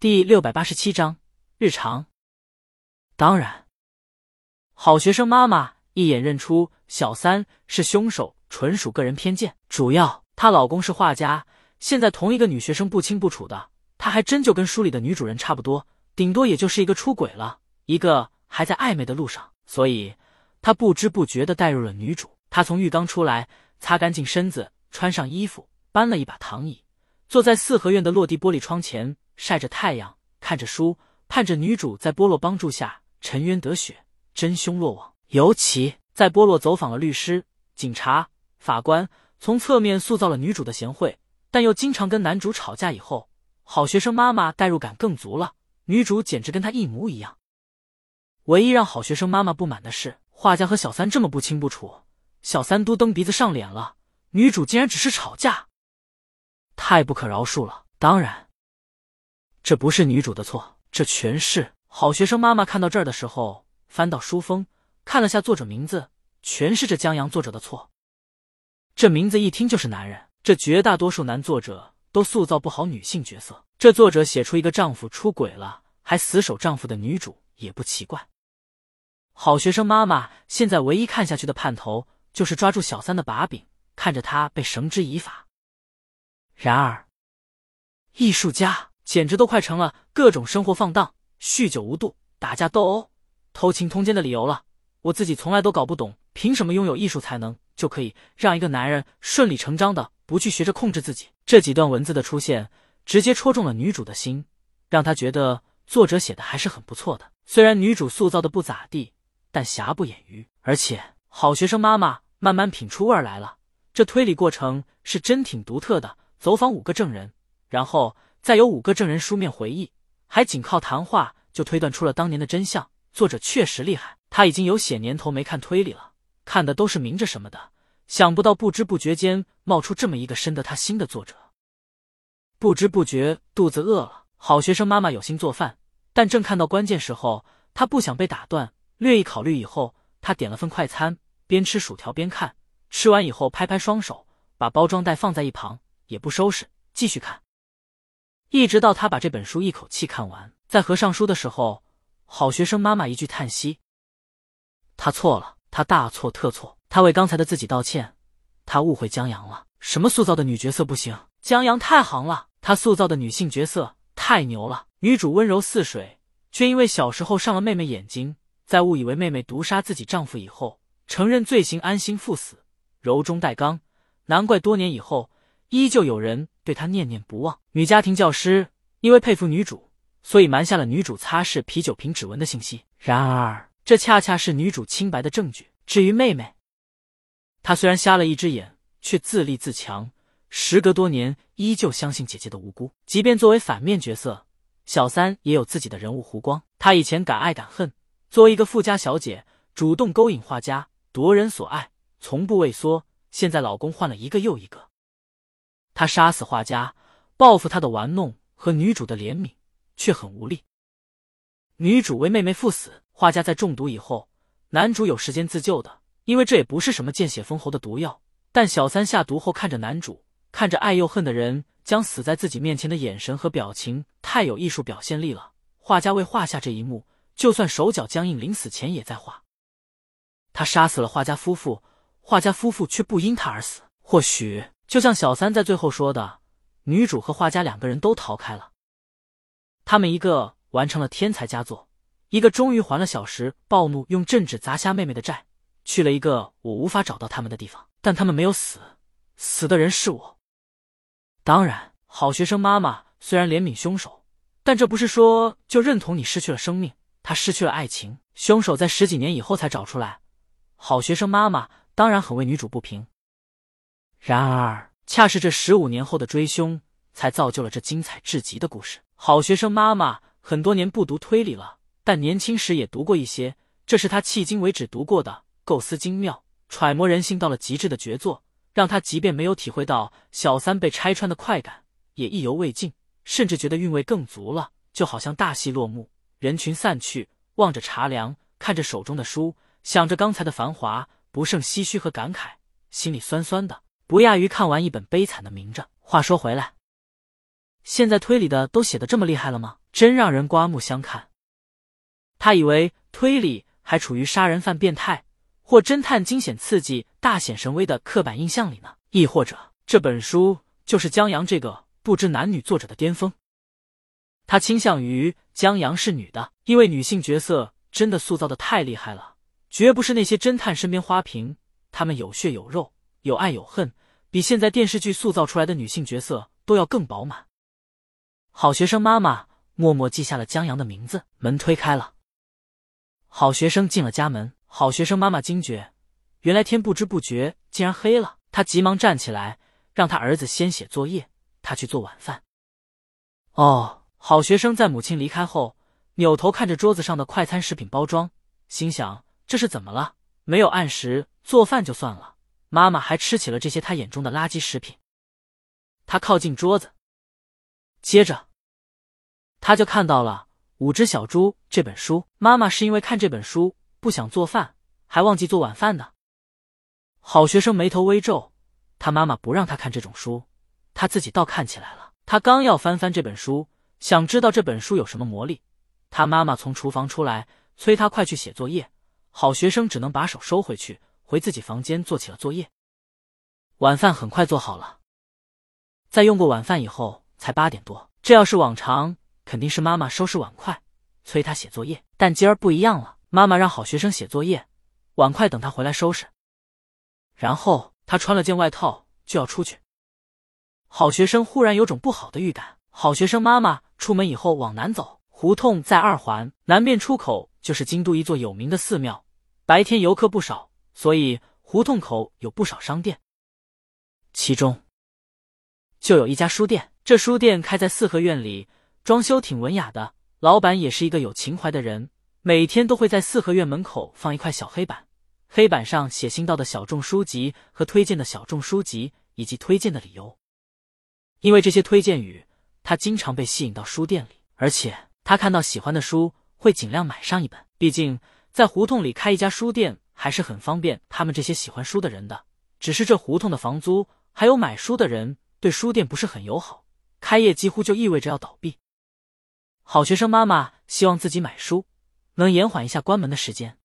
第六百八十七章日常。当然，好学生妈妈一眼认出小三是凶手，纯属个人偏见。主要她老公是画家，现在同一个女学生不清不楚的，她还真就跟书里的女主人差不多，顶多也就是一个出轨了，一个还在暧昧的路上。所以她不知不觉的带入了女主。她从浴缸出来，擦干净身子，穿上衣服，搬了一把躺椅，坐在四合院的落地玻璃窗前，晒着太阳，看着书，盼着女主在波洛帮助下。沉冤得雪，真凶落网。尤其在波洛走访了律师、警察、法官，从侧面塑造了女主的贤惠，但又经常跟男主吵架。以后，好学生妈妈代入感更足了，女主简直跟她一模一样。唯一让好学生妈妈不满的是，画家和小三这么不清不楚，小三都蹬鼻子上脸了，女主竟然只是吵架，太不可饶恕了。当然，这不是女主的错，这全是。好学生妈妈看到这儿的时候，翻到书封，看了下作者名字，全是这江阳作者的错。这名字一听就是男人，这绝大多数男作者都塑造不好女性角色。这作者写出一个丈夫出轨了还死守丈夫的女主也不奇怪。好学生妈妈现在唯一看下去的盼头就是抓住小三的把柄，看着他被绳之以法。然而，艺术家简直都快成了各种生活放荡。酗酒无度、打架斗殴、偷情通奸的理由了。我自己从来都搞不懂，凭什么拥有艺术才能就可以让一个男人顺理成章的不去学着控制自己？这几段文字的出现，直接戳中了女主的心，让她觉得作者写的还是很不错的。虽然女主塑造的不咋地，但瑕不掩瑜。而且好学生妈妈慢慢品出味儿来了，这推理过程是真挺独特的。走访五个证人，然后再有五个证人书面回忆。还仅靠谈话就推断出了当年的真相，作者确实厉害。他已经有些年头没看推理了，看的都是明着什么的。想不到不知不觉间冒出这么一个深得他心的作者。不知不觉肚子饿了，好学生妈妈有心做饭，但正看到关键时候，他不想被打断。略一考虑以后，他点了份快餐，边吃薯条边看。吃完以后，拍拍双手，把包装袋放在一旁，也不收拾，继续看。一直到他把这本书一口气看完，在合上书的时候，好学生妈妈一句叹息：“他错了，他大错特错，他为刚才的自己道歉，他误会江阳了。什么塑造的女角色不行？江阳太行了，他塑造的女性角色太牛了。女主温柔似水，却因为小时候上了妹妹眼睛，在误以为妹妹毒杀自己丈夫以后，承认罪行，安心赴死，柔中带刚，难怪多年以后。”依旧有人对她念念不忘。女家庭教师因为佩服女主，所以瞒下了女主擦拭啤酒瓶指纹的信息。然而，这恰恰是女主清白的证据。至于妹妹，她虽然瞎了一只眼，却自立自强，时隔多年依旧相信姐姐的无辜。即便作为反面角色，小三也有自己的人物弧光。她以前敢爱敢恨，作为一个富家小姐，主动勾引画家，夺人所爱，从不畏缩。现在老公换了一个又一个。他杀死画家，报复他的玩弄和女主的怜悯，却很无力。女主为妹妹赴死，画家在中毒以后，男主有时间自救的，因为这也不是什么见血封喉的毒药。但小三下毒后，看着男主，看着爱又恨的人将死在自己面前的眼神和表情，太有艺术表现力了。画家为画下这一幕，就算手脚僵硬，临死前也在画。他杀死了画家夫妇，画家夫妇却不因他而死。或许。就像小三在最后说的，女主和画家两个人都逃开了。他们一个完成了天才佳作，一个终于还了小时暴怒用镇纸砸瞎妹妹的债，去了一个我无法找到他们的地方。但他们没有死，死的人是我。当然，好学生妈妈虽然怜悯凶手，但这不是说就认同你失去了生命，他失去了爱情。凶手在十几年以后才找出来，好学生妈妈当然很为女主不平。然而，恰是这十五年后的追凶，才造就了这精彩至极的故事。好学生妈妈很多年不读推理了，但年轻时也读过一些。这是她迄今为止读过的构思精妙、揣摩人性到了极致的绝作，让她即便没有体会到小三被拆穿的快感，也意犹未尽，甚至觉得韵味更足了。就好像大戏落幕，人群散去，望着茶凉，看着手中的书，想着刚才的繁华，不胜唏嘘和感慨，心里酸酸的。不亚于看完一本悲惨的名着。话说回来，现在推理的都写的这么厉害了吗？真让人刮目相看。他以为推理还处于杀人犯变态或侦探惊险刺激大显神威的刻板印象里呢，亦或者这本书就是江阳这个不知男女作者的巅峰。他倾向于江阳是女的，因为女性角色真的塑造的太厉害了，绝不是那些侦探身边花瓶，她们有血有肉，有爱有恨，比现在电视剧塑造出来的女性角色都要更饱满。好学生妈妈默默记下了江阳的名字。门推开了，好学生进了家门。好学生妈妈惊觉，原来天不知不觉竟然黑了。他急忙站起来，让他儿子先写作业，他去做晚饭。哦，好学生在母亲离开后，扭头看着桌子上的快餐食品包装，心想：这是怎么了？没有按时做饭就算了，妈妈还吃起了这些他眼中的垃圾食品。他靠近桌子，接着。他就看到了《五只小猪》这本书。妈妈是因为看这本书不想做饭，还忘记做晚饭的。好学生眉头微皱，他妈妈不让他看这种书，他自己倒看起来了。他刚要翻翻这本书，想知道这本书有什么魔力，他妈妈从厨房出来催他快去写作业。好学生只能把手收回去，回自己房间做起了作业。晚饭很快做好了，在用过晚饭以后，才八点多。这要是往常。肯定是妈妈收拾碗筷，催他写作业。但今儿不一样了，妈妈让好学生写作业，碗筷等他回来收拾。然后他穿了件外套就要出去。好学生忽然有种不好的预感。好学生妈妈出门以后往南走，胡同在二环南面出口，就是京都一座有名的寺庙。白天游客不少，所以胡同口有不少商店，其中就有一家书店。这书店开在四合院里。装修挺文雅的，老板也是一个有情怀的人，每天都会在四合院门口放一块小黑板，黑板上写新到的小众书籍和推荐的小众书籍以及推荐的理由。因为这些推荐语，他经常被吸引到书店里，而且他看到喜欢的书会尽量买上一本。毕竟在胡同里开一家书店还是很方便他们这些喜欢书的人的。只是这胡同的房租还有买书的人对书店不是很友好，开业几乎就意味着要倒闭。好学生妈妈希望自己买书能延缓一下关门的时间。